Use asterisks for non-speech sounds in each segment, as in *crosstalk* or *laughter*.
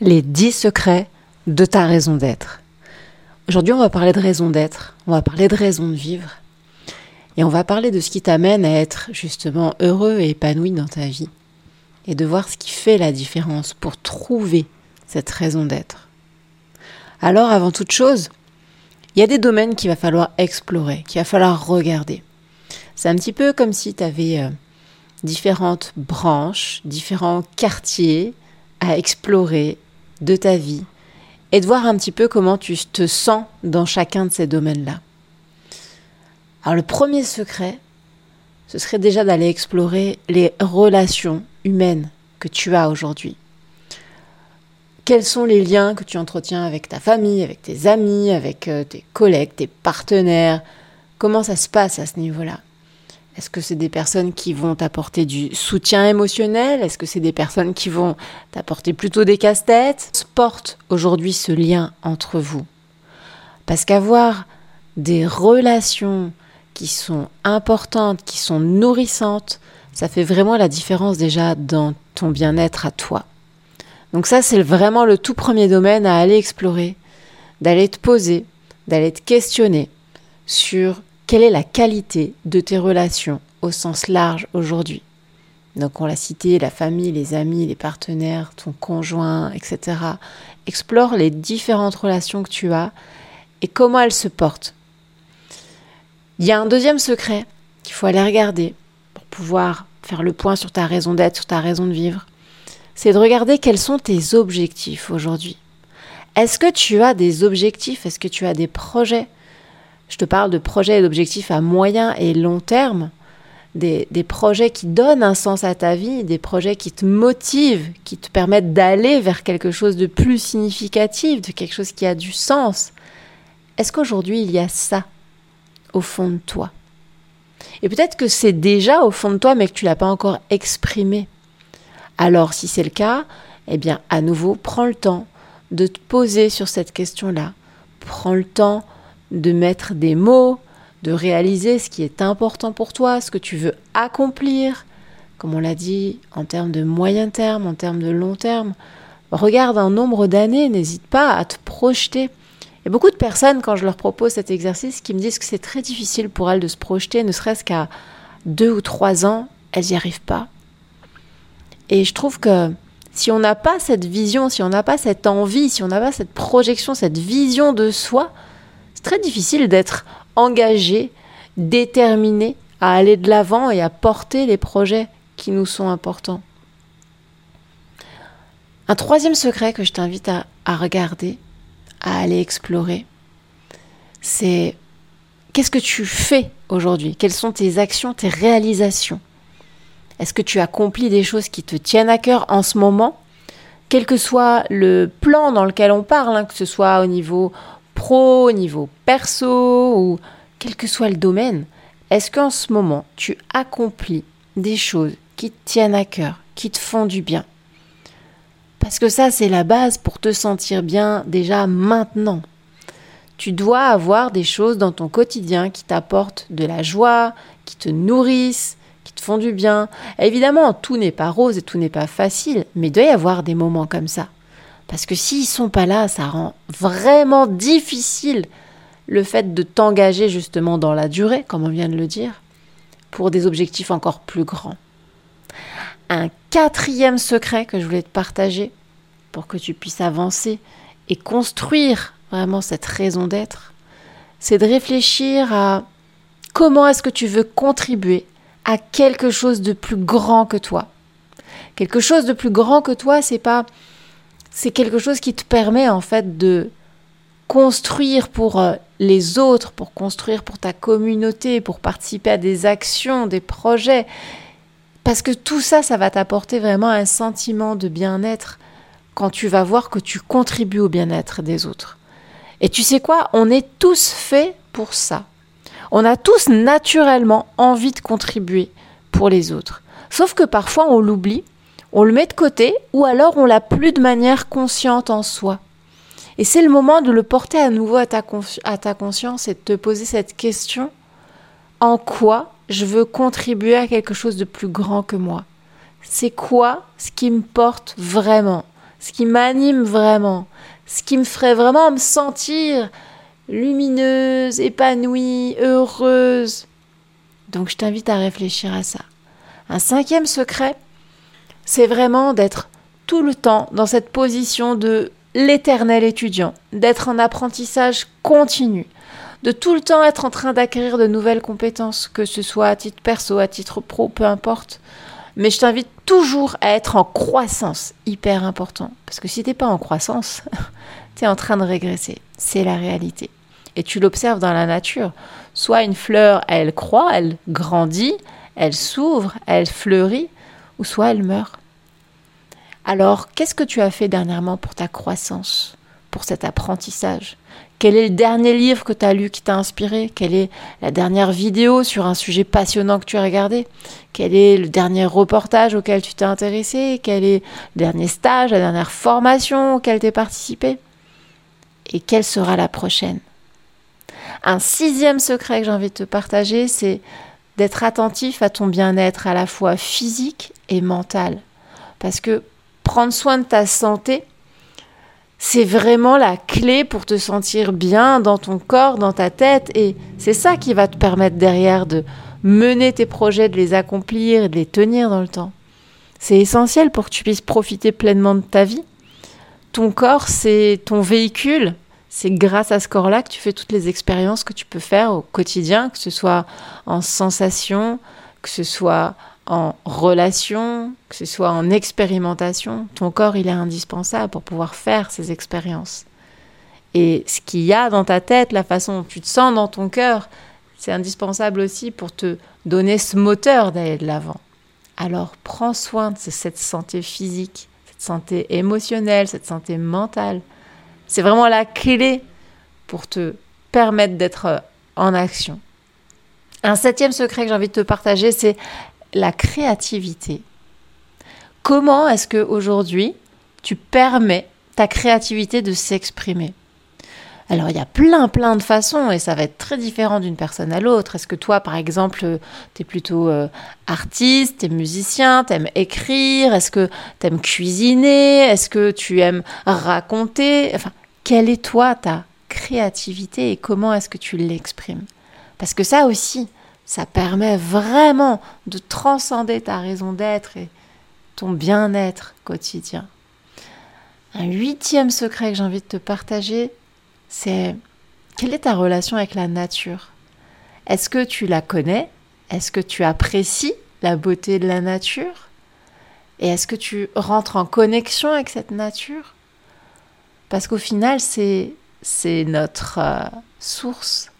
les 10 secrets de ta raison d'être. Aujourd'hui, on va parler de raison d'être, on va parler de raison de vivre, et on va parler de ce qui t'amène à être justement heureux et épanoui dans ta vie, et de voir ce qui fait la différence pour trouver cette raison d'être. Alors, avant toute chose, il y a des domaines qu'il va falloir explorer, qu'il va falloir regarder. C'est un petit peu comme si tu avais euh, différentes branches, différents quartiers à explorer de ta vie et de voir un petit peu comment tu te sens dans chacun de ces domaines-là. Alors le premier secret, ce serait déjà d'aller explorer les relations humaines que tu as aujourd'hui. Quels sont les liens que tu entretiens avec ta famille, avec tes amis, avec euh, tes collègues, tes partenaires? Comment ça se passe à ce niveau-là? Est-ce que c'est des personnes qui vont t'apporter du soutien émotionnel? Est-ce que c'est des personnes qui vont t'apporter plutôt des casse-têtes? Porte aujourd'hui ce lien entre vous. Parce qu'avoir des relations qui sont importantes, qui sont nourrissantes, ça fait vraiment la différence déjà dans ton bien-être à toi. Donc ça, c'est vraiment le tout premier domaine à aller explorer, d'aller te poser, d'aller te questionner sur quelle est la qualité de tes relations au sens large aujourd'hui? Donc on l'a cité, la famille, les amis, les partenaires, ton conjoint, etc. Explore les différentes relations que tu as et comment elles se portent. Il y a un deuxième secret qu'il faut aller regarder pour pouvoir faire le point sur ta raison d'être, sur ta raison de vivre. C'est de regarder quels sont tes objectifs aujourd'hui. Est-ce que tu as des objectifs? Est-ce que tu as des projets? Je te parle de projets et d'objectifs à moyen et long terme, des, projets qui donnent un sens à ta vie, des projets qui te motivent, qui te permettent d'aller vers quelque chose de plus significatif, de quelque chose qui a du sens. Est-ce qu'aujourd'hui il y a ça au fond de toi? Et peut-être que c'est déjà au fond de toi mais que tu l'as pas encore exprimé. Alors si c'est le cas, eh bien à nouveau, prends le temps de te poser sur cette question-là. Prends le temps de mettre des mots, de réaliser ce qui est important pour toi, ce que tu veux accomplir, comme on l'a dit, en termes de moyen terme, en termes de long terme. Regarde un nombre d'années, n'hésite pas à te projeter. Il y a beaucoup de personnes, quand je leur propose cet exercice, qui me disent que c'est très difficile pour elles de se projeter, ne serait-ce qu'à deux ou trois ans, elles n'y arrivent pas. Et je trouve que si on n'a pas cette vision, si on n'a pas cette envie, si on n'a pas cette projection, cette vision de soi, très difficile d'être engagé, déterminé à aller de l'avant et à porter les projets qui nous sont importants. Un troisième secret que je t'invite à, regarder, à aller explorer, c'est qu'est-ce que tu fais aujourd'hui? Quelles sont tes actions, tes réalisations? Est-ce que tu accomplis des choses qui te tiennent à cœur en ce moment? Quel que soit le plan dans lequel on parle, hein, que ce soit au niveau au niveau perso ou quel que soit le domaine, est-ce qu'en ce moment tu accomplis des choses qui te tiennent à cœur, qui te font du bien? Parce que ça, c'est la base pour te sentir bien déjà maintenant. Tu dois avoir des choses dans ton quotidien qui t'apportent de la joie, qui te nourrissent, qui te font du bien. évidemment, tout n'est pas rose et tout n'est pas facile, mais il doit y avoir des moments comme ça. Parce que s'ils sont pas là, ça rend vraiment difficile le fait de t'engager justement dans la durée, comme on vient de le dire, pour des objectifs encore plus grands. Un quatrième secret que je voulais te partager pour que tu puisses avancer et construire vraiment cette raison d'être, c'est de réfléchir à comment est-ce que tu veux contribuer à quelque chose de plus grand que toi. Quelque chose de plus grand que toi, c'est pas c'est quelque chose qui te permet en fait de construire pour euh, les autres, pour construire pour ta communauté, pour participer à des actions, des projets. Parce que tout ça, ça va t'apporter vraiment un sentiment de bien-être quand tu vas voir que tu contribues au bien-être des autres. Et tu sais quoi? On est tous faits pour ça. On a tous naturellement envie de contribuer pour les autres. Sauf que parfois on l'oublie on le met de côté ou alors on l'a plus de manière consciente en soi. Et c'est le moment de le porter à nouveau à ta, à ta conscience et de te poser cette question en quoi je veux contribuer à quelque chose de plus grand que moi? C'est quoi ce qui me porte vraiment? Ce qui m'anime vraiment, ce qui me ferait vraiment me sentir lumineuse, épanouie, heureuse? Donc je t'invite à réfléchir à ça. Un cinquième secret, c'est vraiment d'être tout le temps dans cette position de l'éternel étudiant, d'être en apprentissage continu, de tout le temps être en train d'acquérir de nouvelles compétences, que ce soit à titre perso, à titre pro, peu importe. Mais je t'invite toujours à être en croissance, hyper important. Parce que si t'es pas en croissance, *laughs* tu es en train de régresser. C'est la réalité. Et tu l'observes dans la nature. Soit une fleur, elle croît, elle grandit, elle s'ouvre, elle fleurit, ou soit elle meurt. Alors, qu'est-ce que tu as fait dernièrement pour ta croissance, pour cet apprentissage? Quel est le dernier livre que tu as lu qui t'a inspiré? Quelle est la dernière vidéo sur un sujet passionnant que tu as regardé? Quel est le dernier reportage auquel tu t'es intéressé? Quel est le dernier stage, la dernière formation auquel tu as participé? Et quelle sera la prochaine? Un sixième secret que j'ai envie de te partager, c'est d'être attentif à ton bien-être à la fois physique et mental. Parce que prendre soin de ta santé, c'est vraiment la clé pour te sentir bien dans ton corps, dans ta tête. Et c'est ça qui va te permettre derrière de mener tes projets, de les accomplir de les tenir dans le temps. C'est essentiel pour que tu puisses profiter pleinement de ta vie. Ton corps, c'est ton véhicule. C'est grâce à ce corps-là que tu fais toutes les expériences que tu peux faire au quotidien, que ce soit en sensation, que ce soit en relation, que ce soit en expérimentation, ton corps il est indispensable pour pouvoir faire ces expériences. Et ce qu'il y a dans ta tête, la façon dont tu te sens dans ton cœur, c'est indispensable aussi pour te donner ce moteur d'aller de l'avant. Alors prends soin de cette santé physique, cette santé émotionnelle, cette santé mentale. C'est vraiment la clé pour te permettre d'être en action. Un septième secret que j'ai envie de te partager, c'est la créativité. Comment est-ce que aujourd'hui tu permets ta créativité de s'exprimer? Alors il y a plein plein de façons et ça va être très différent d'une personne à l'autre. Est-ce que toi par exemple tu es plutôt euh, artiste, tu es musicien, tu aimes écrire, est-ce que tu aimes cuisiner, est-ce que tu aimes raconter? Quelle est toi ta créativité et comment est-ce que tu l'exprimes? Parce que ça aussi, ça permet vraiment de transcender ta raison d'être et ton bien-être quotidien. Un huitième secret que j'ai envie de te partager, c'est quelle est ta relation avec la nature? Est-ce que tu la connais? Est-ce que tu apprécies la beauté de la nature? Et est-ce que tu rentres en connexion avec cette nature? Parce qu'au final, c'est, c'est notre euh, source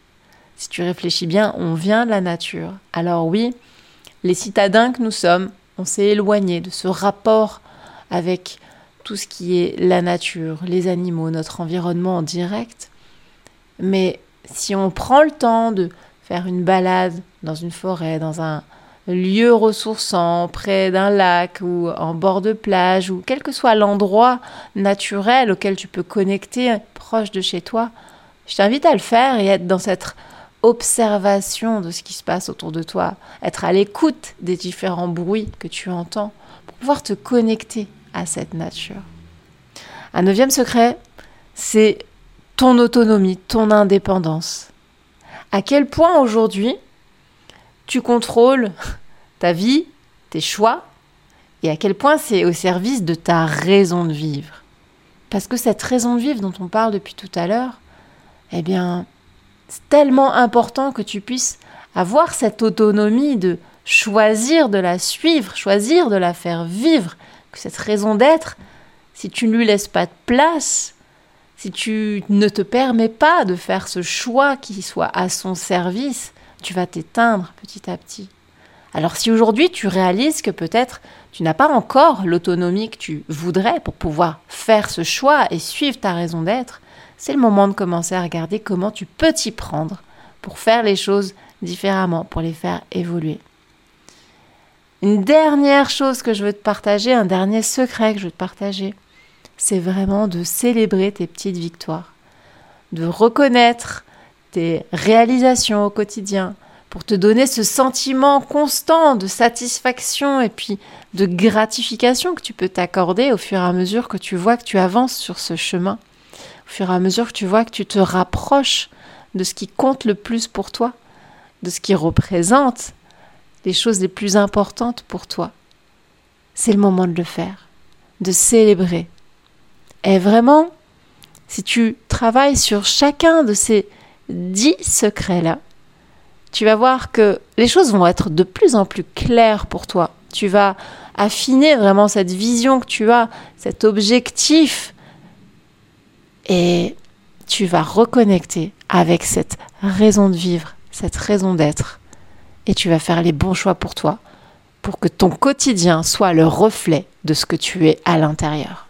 si tu réfléchis bien, on vient de la nature. Alors oui, les citadins que nous sommes, on s'est éloigné de ce rapport avec tout ce qui est la nature, les animaux, notre environnement en direct. Mais si on prend le temps de faire une balade dans une forêt, dans un lieu ressourçant, près d'un lac ou en bord de plage, ou quel que soit l'endroit naturel auquel tu peux connecter proche de chez toi, je t'invite à le faire et être dans cette observation de ce qui se passe autour de toi, être à l'écoute des différents bruits que tu entends pour pouvoir te connecter à cette nature. Un neuvième secret, c'est ton autonomie, ton indépendance. À quel point aujourd'hui tu contrôles ta vie, tes choix, et à quel point c'est au service de ta raison de vivre? Parce que cette raison de vivre dont on parle depuis tout à l'heure, eh bien, tellement important que tu puisses avoir cette autonomie de choisir de la suivre, choisir de la faire vivre, que cette raison d'être, si tu ne lui laisses pas de place, si tu ne te permets pas de faire ce choix qui soit à son service, tu vas t'éteindre petit à petit. Alors si aujourd'hui tu réalises que peut-être tu n'as pas encore l'autonomie que tu voudrais pour pouvoir faire ce choix et suivre ta raison d'être, c'est le moment de commencer à regarder comment tu peux t'y prendre pour faire les choses différemment, pour les faire évoluer. Une dernière chose que je veux te partager, un dernier secret que je veux te partager, c'est vraiment de célébrer tes petites victoires, de reconnaître tes réalisations au quotidien pour te donner ce sentiment constant de satisfaction et puis de gratification que tu peux t'accorder au fur et à mesure que tu vois que tu avances sur ce chemin, au fur et à mesure que tu vois que tu te rapproches de ce qui compte le plus pour toi, de ce qui représente les choses les plus importantes pour toi. C'est le moment de le faire, de célébrer. Et vraiment, si tu travailles sur chacun de ces dix secrets-là, tu vas voir que les choses vont être de plus en plus claires pour toi. Tu vas affiner vraiment cette vision que tu as, cet objectif, et tu vas reconnecter avec cette raison de vivre, cette raison d'être, et tu vas faire les bons choix pour toi, pour que ton quotidien soit le reflet de ce que tu es à l'intérieur.